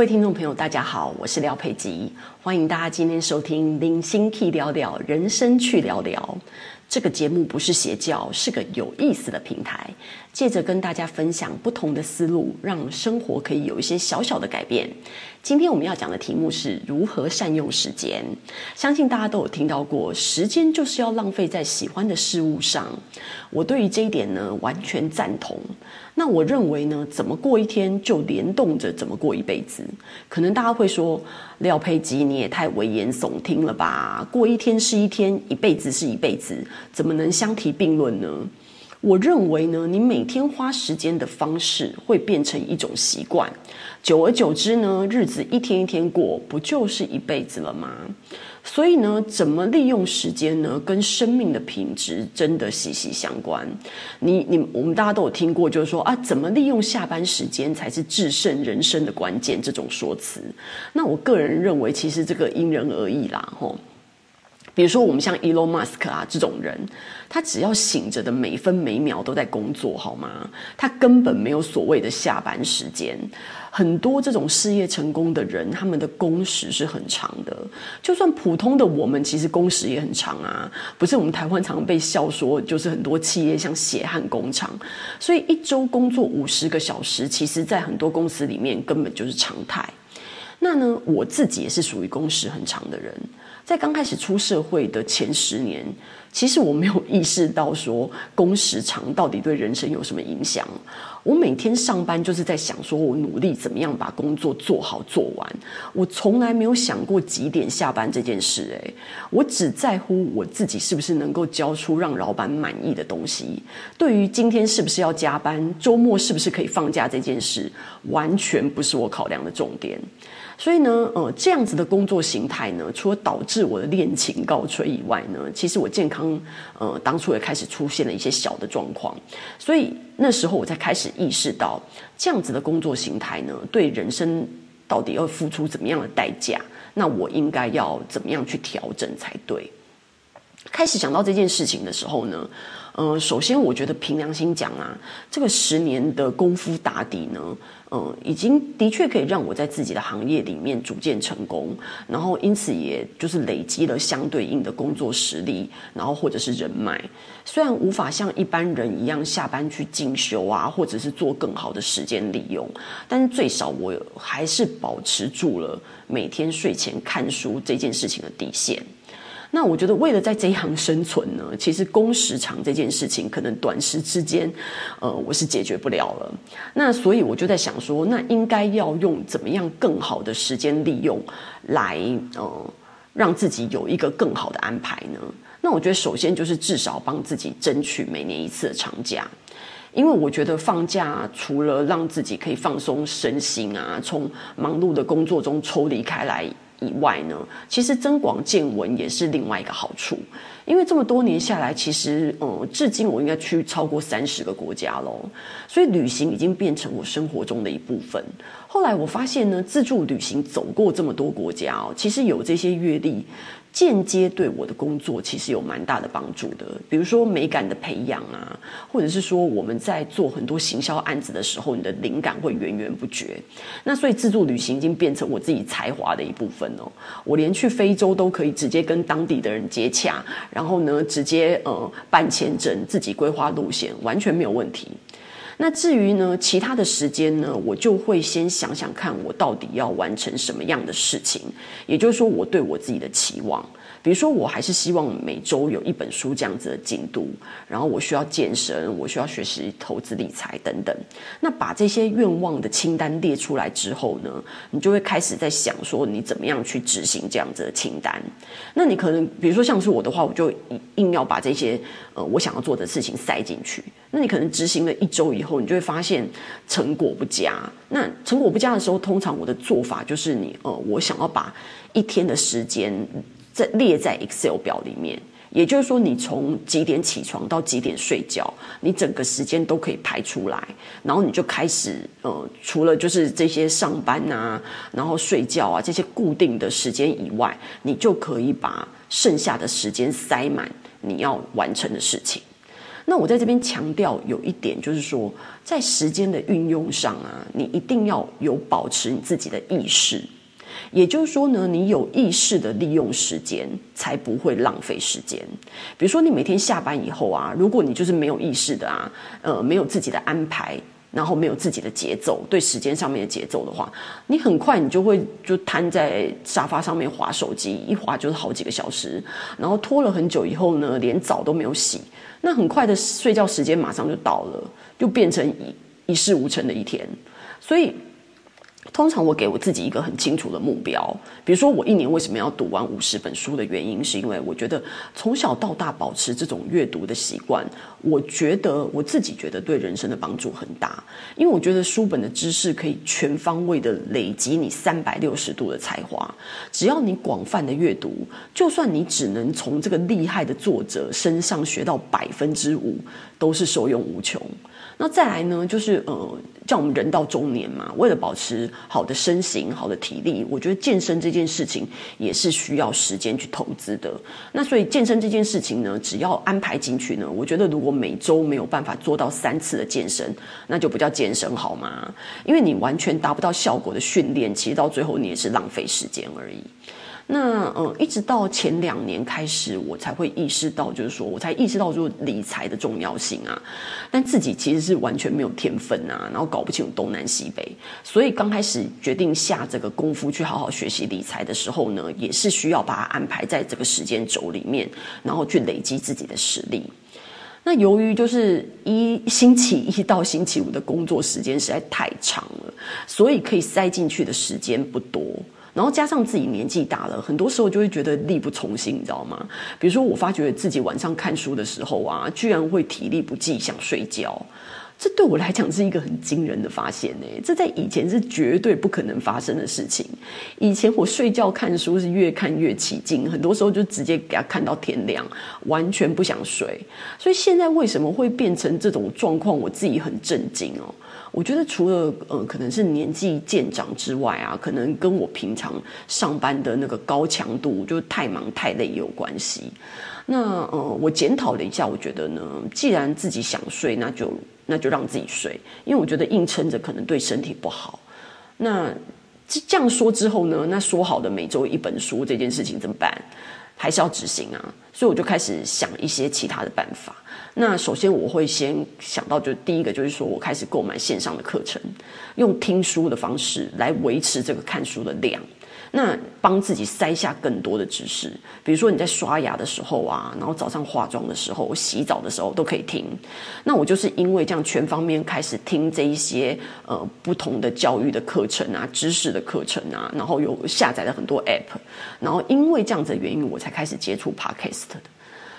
各位听众朋友，大家好，我是廖佩吉，欢迎大家今天收听《零星 K 聊聊人生去聊聊》。这个节目不是邪教，是个有意思的平台，借着跟大家分享不同的思路，让生活可以有一些小小的改变。今天我们要讲的题目是如何善用时间。相信大家都有听到过，时间就是要浪费在喜欢的事物上。我对于这一点呢，完全赞同。那我认为呢，怎么过一天就联动着怎么过一辈子。可能大家会说，廖佩吉你也太危言耸听了吧？过一天是一天，一辈子是一辈子，怎么能相提并论呢？我认为呢，你每天花时间的方式会变成一种习惯，久而久之呢，日子一天一天过，不就是一辈子了吗？所以呢，怎么利用时间呢？跟生命的品质真的息息相关。你你我们大家都有听过，就是说啊，怎么利用下班时间才是制胜人生的关键这种说辞。那我个人认为，其实这个因人而异啦，吼。比如说，我们像 Elon Musk 啊这种人，他只要醒着的每分每秒都在工作，好吗？他根本没有所谓的下班时间。很多这种事业成功的人，他们的工时是很长的。就算普通的我们，其实工时也很长啊。不是我们台湾常被笑说，就是很多企业像血汗工厂，所以一周工作五十个小时，其实在很多公司里面根本就是常态。那呢，我自己也是属于工时很长的人。在刚开始出社会的前十年，其实我没有意识到说工时长到底对人生有什么影响。我每天上班就是在想说，我努力怎么样把工作做好做完。我从来没有想过几点下班这件事。诶，我只在乎我自己是不是能够交出让老板满意的东西。对于今天是不是要加班，周末是不是可以放假这件事，完全不是我考量的重点。所以呢，呃，这样子的工作形态呢，除了导致我的恋情告吹以外呢，其实我健康，呃，当初也开始出现了一些小的状况。所以那时候我才开始意识到，这样子的工作形态呢，对人生到底要付出怎么样的代价？那我应该要怎么样去调整才对？开始想到这件事情的时候呢，呃，首先我觉得凭良心讲啊，这个十年的功夫打底呢。嗯，已经的确可以让我在自己的行业里面逐渐成功，然后因此也就是累积了相对应的工作实力，然后或者是人脉。虽然无法像一般人一样下班去进修啊，或者是做更好的时间利用，但是最少我还是保持住了每天睡前看书这件事情的底线。那我觉得，为了在这一行生存呢，其实工时长这件事情，可能短时之间，呃，我是解决不了了。那所以我就在想说，那应该要用怎么样更好的时间利用，来呃，让自己有一个更好的安排呢？那我觉得，首先就是至少帮自己争取每年一次的长假，因为我觉得放假除了让自己可以放松身心啊，从忙碌的工作中抽离开来。以外呢，其实增广见闻也是另外一个好处。因为这么多年下来，其实嗯，至今我应该去超过三十个国家喽，所以旅行已经变成我生活中的一部分。后来我发现呢，自助旅行走过这么多国家哦，其实有这些阅历。间接对我的工作其实有蛮大的帮助的，比如说美感的培养啊，或者是说我们在做很多行销案子的时候，你的灵感会源源不绝。那所以自助旅行已经变成我自己才华的一部分哦。我连去非洲都可以直接跟当地的人接洽，然后呢，直接呃办签证，自己规划路线，完全没有问题。那至于呢，其他的时间呢，我就会先想想看，我到底要完成什么样的事情，也就是说，我对我自己的期望。比如说，我还是希望每周有一本书这样子的进度，然后我需要健身，我需要学习投资理财等等。那把这些愿望的清单列出来之后呢，你就会开始在想说，你怎么样去执行这样子的清单。那你可能，比如说像是我的话，我就硬要把这些呃我想要做的事情塞进去。那你可能执行了一周以后，你就会发现成果不佳。那成果不佳的时候，通常我的做法就是你呃，我想要把一天的时间。在列在 Excel 表里面，也就是说，你从几点起床到几点睡觉，你整个时间都可以排出来，然后你就开始，呃，除了就是这些上班啊，然后睡觉啊这些固定的时间以外，你就可以把剩下的时间塞满你要完成的事情。那我在这边强调有一点，就是说在时间的运用上啊，你一定要有保持你自己的意识。也就是说呢，你有意识的利用时间，才不会浪费时间。比如说，你每天下班以后啊，如果你就是没有意识的啊，呃，没有自己的安排，然后没有自己的节奏，对时间上面的节奏的话，你很快你就会就瘫在沙发上面划手机，一划就是好几个小时，然后拖了很久以后呢，连澡都没有洗，那很快的睡觉时间马上就到了，就变成一一事无成的一天，所以。通常我给我自己一个很清楚的目标，比如说我一年为什么要读完五十本书的原因，是因为我觉得从小到大保持这种阅读的习惯，我觉得我自己觉得对人生的帮助很大，因为我觉得书本的知识可以全方位的累积你三百六十度的才华，只要你广泛的阅读，就算你只能从这个厉害的作者身上学到百分之五，都是受用无穷。那再来呢，就是呃，像我们人到中年嘛，为了保持好的身形、好的体力，我觉得健身这件事情也是需要时间去投资的。那所以健身这件事情呢，只要安排进去呢，我觉得如果每周没有办法做到三次的健身，那就不叫健身好吗？因为你完全达不到效果的训练，其实到最后你也是浪费时间而已。那嗯，一直到前两年开始，我才会意识到，就是说我才意识到就是理财的重要性啊。但自己其实是完全没有天分啊，然后搞不清楚东南西北。所以刚开始决定下这个功夫去好好学习理财的时候呢，也是需要把它安排在这个时间轴里面，然后去累积自己的实力。那由于就是一星期一到星期五的工作时间实在太长了，所以可以塞进去的时间不多。然后加上自己年纪大了，很多时候就会觉得力不从心，你知道吗？比如说，我发觉自己晚上看书的时候啊，居然会体力不济，想睡觉。这对我来讲是一个很惊人的发现呢。这在以前是绝对不可能发生的事情。以前我睡觉看书是越看越起劲，很多时候就直接给他看到天亮，完全不想睡。所以现在为什么会变成这种状况，我自己很震惊哦。我觉得除了呃，可能是年纪渐长之外啊，可能跟我平常上班的那个高强度，就是太忙太累也有关系。那呃，我检讨了一下，我觉得呢，既然自己想睡，那就那就让自己睡，因为我觉得硬撑着可能对身体不好。那这样说之后呢，那说好的每周一本书这件事情怎么办？还是要执行啊，所以我就开始想一些其他的办法。那首先我会先想到，就第一个就是说我开始购买线上的课程，用听书的方式来维持这个看书的量。那帮自己塞下更多的知识，比如说你在刷牙的时候啊，然后早上化妆的时候、洗澡的时候都可以听。那我就是因为这样全方面开始听这一些呃不同的教育的课程啊、知识的课程啊，然后有下载了很多 App，然后因为这样子的原因，我才开始接触 Podcast 的。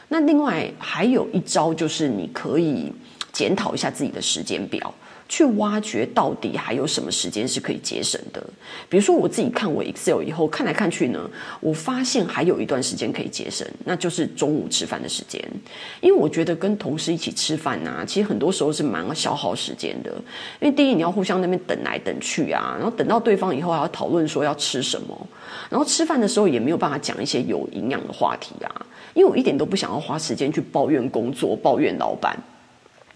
那另外还有一招就是你可以检讨一下自己的时间表。去挖掘到底还有什么时间是可以节省的。比如说我自己看我 Excel 以后看来看去呢，我发现还有一段时间可以节省，那就是中午吃饭的时间。因为我觉得跟同事一起吃饭啊，其实很多时候是蛮消耗时间的。因为第一你要互相那边等来等去啊，然后等到对方以后还要讨论说要吃什么，然后吃饭的时候也没有办法讲一些有营养的话题啊。因为我一点都不想要花时间去抱怨工作、抱怨老板。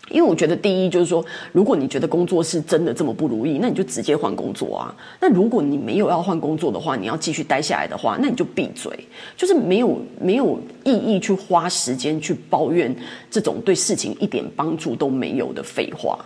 因为我觉得，第一就是说，如果你觉得工作是真的这么不如意，那你就直接换工作啊。那如果你没有要换工作的话，你要继续待下来的话，那你就闭嘴，就是没有没有意义去花时间去抱怨这种对事情一点帮助都没有的废话。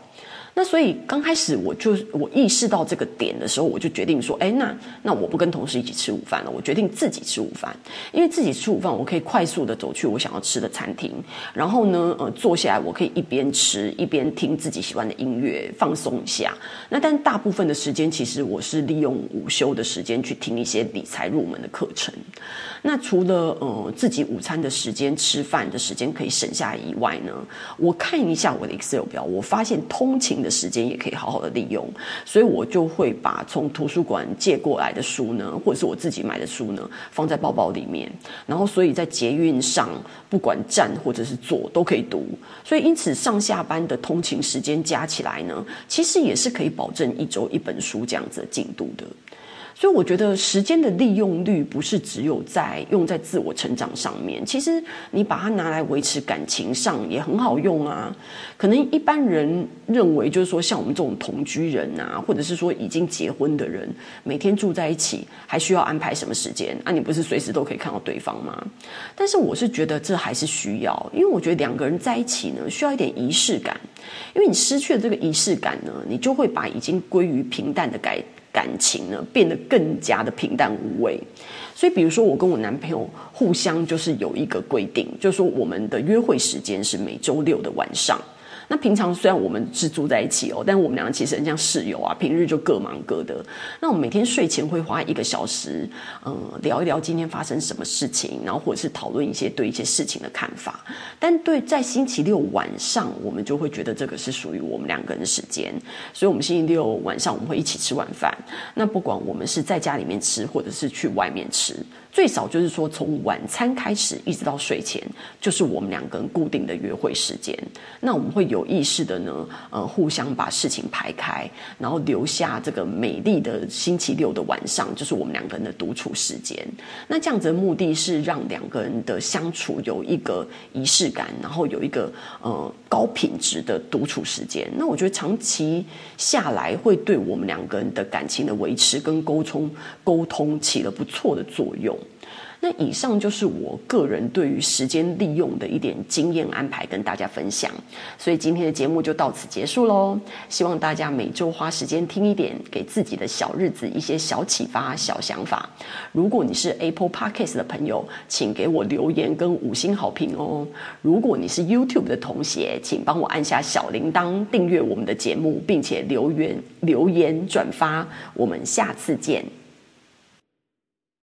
那所以刚开始我就我意识到这个点的时候，我就决定说，哎，那那我不跟同事一起吃午饭了，我决定自己吃午饭，因为自己吃午饭，我可以快速的走去我想要吃的餐厅，然后呢，呃，坐下来我可以一边吃一边听自己喜欢的音乐，放松一下。那但大部分的时间，其实我是利用午休的时间去听一些理财入门的课程。那除了呃自己午餐的时间、吃饭的时间可以省下以外呢，我看一下我的 Excel 表，我发现通勤的时间也可以好好的利用，所以我就会把从图书馆借过来的书呢，或者是我自己买的书呢，放在包包里面，然后所以在捷运上不管站或者是坐都可以读，所以因此上下班的通勤时间加起来呢，其实也是可以保证一周一本书这样子的进度的。所以我觉得时间的利用率不是只有在用在自我成长上面，其实你把它拿来维持感情上也很好用啊。可能一般人认为就是说，像我们这种同居人啊，或者是说已经结婚的人，每天住在一起还需要安排什么时间？啊，你不是随时都可以看到对方吗？但是我是觉得这还是需要，因为我觉得两个人在一起呢，需要一点仪式感，因为你失去了这个仪式感呢，你就会把已经归于平淡的改。感情呢，变得更加的平淡无味，所以比如说我跟我男朋友互相就是有一个规定，就是说我们的约会时间是每周六的晚上。那平常虽然我们是住在一起哦，但我们两个其实很像室友啊，平日就各忙各的。那我们每天睡前会花一个小时，嗯，聊一聊今天发生什么事情，然后或者是讨论一些对一些事情的看法。但对在星期六晚上，我们就会觉得这个是属于我们两个人的时间，所以我们星期六晚上我们会一起吃晚饭。那不管我们是在家里面吃，或者是去外面吃。最少就是说，从晚餐开始一直到睡前，就是我们两个人固定的约会时间。那我们会有意识的呢，呃，互相把事情排开，然后留下这个美丽的星期六的晚上，就是我们两个人的独处时间。那这样子的目的是让两个人的相处有一个仪式感，然后有一个呃高品质的独处时间。那我觉得长期下来会对我们两个人的感情的维持跟沟通沟通起了不错的作用。那以上就是我个人对于时间利用的一点经验安排，跟大家分享。所以今天的节目就到此结束喽。希望大家每周花时间听一点，给自己的小日子一些小启发、小想法。如果你是 Apple Podcast 的朋友，请给我留言跟五星好评哦。如果你是 YouTube 的同学，请帮我按下小铃铛，订阅我们的节目，并且留言留言转发。我们下次见。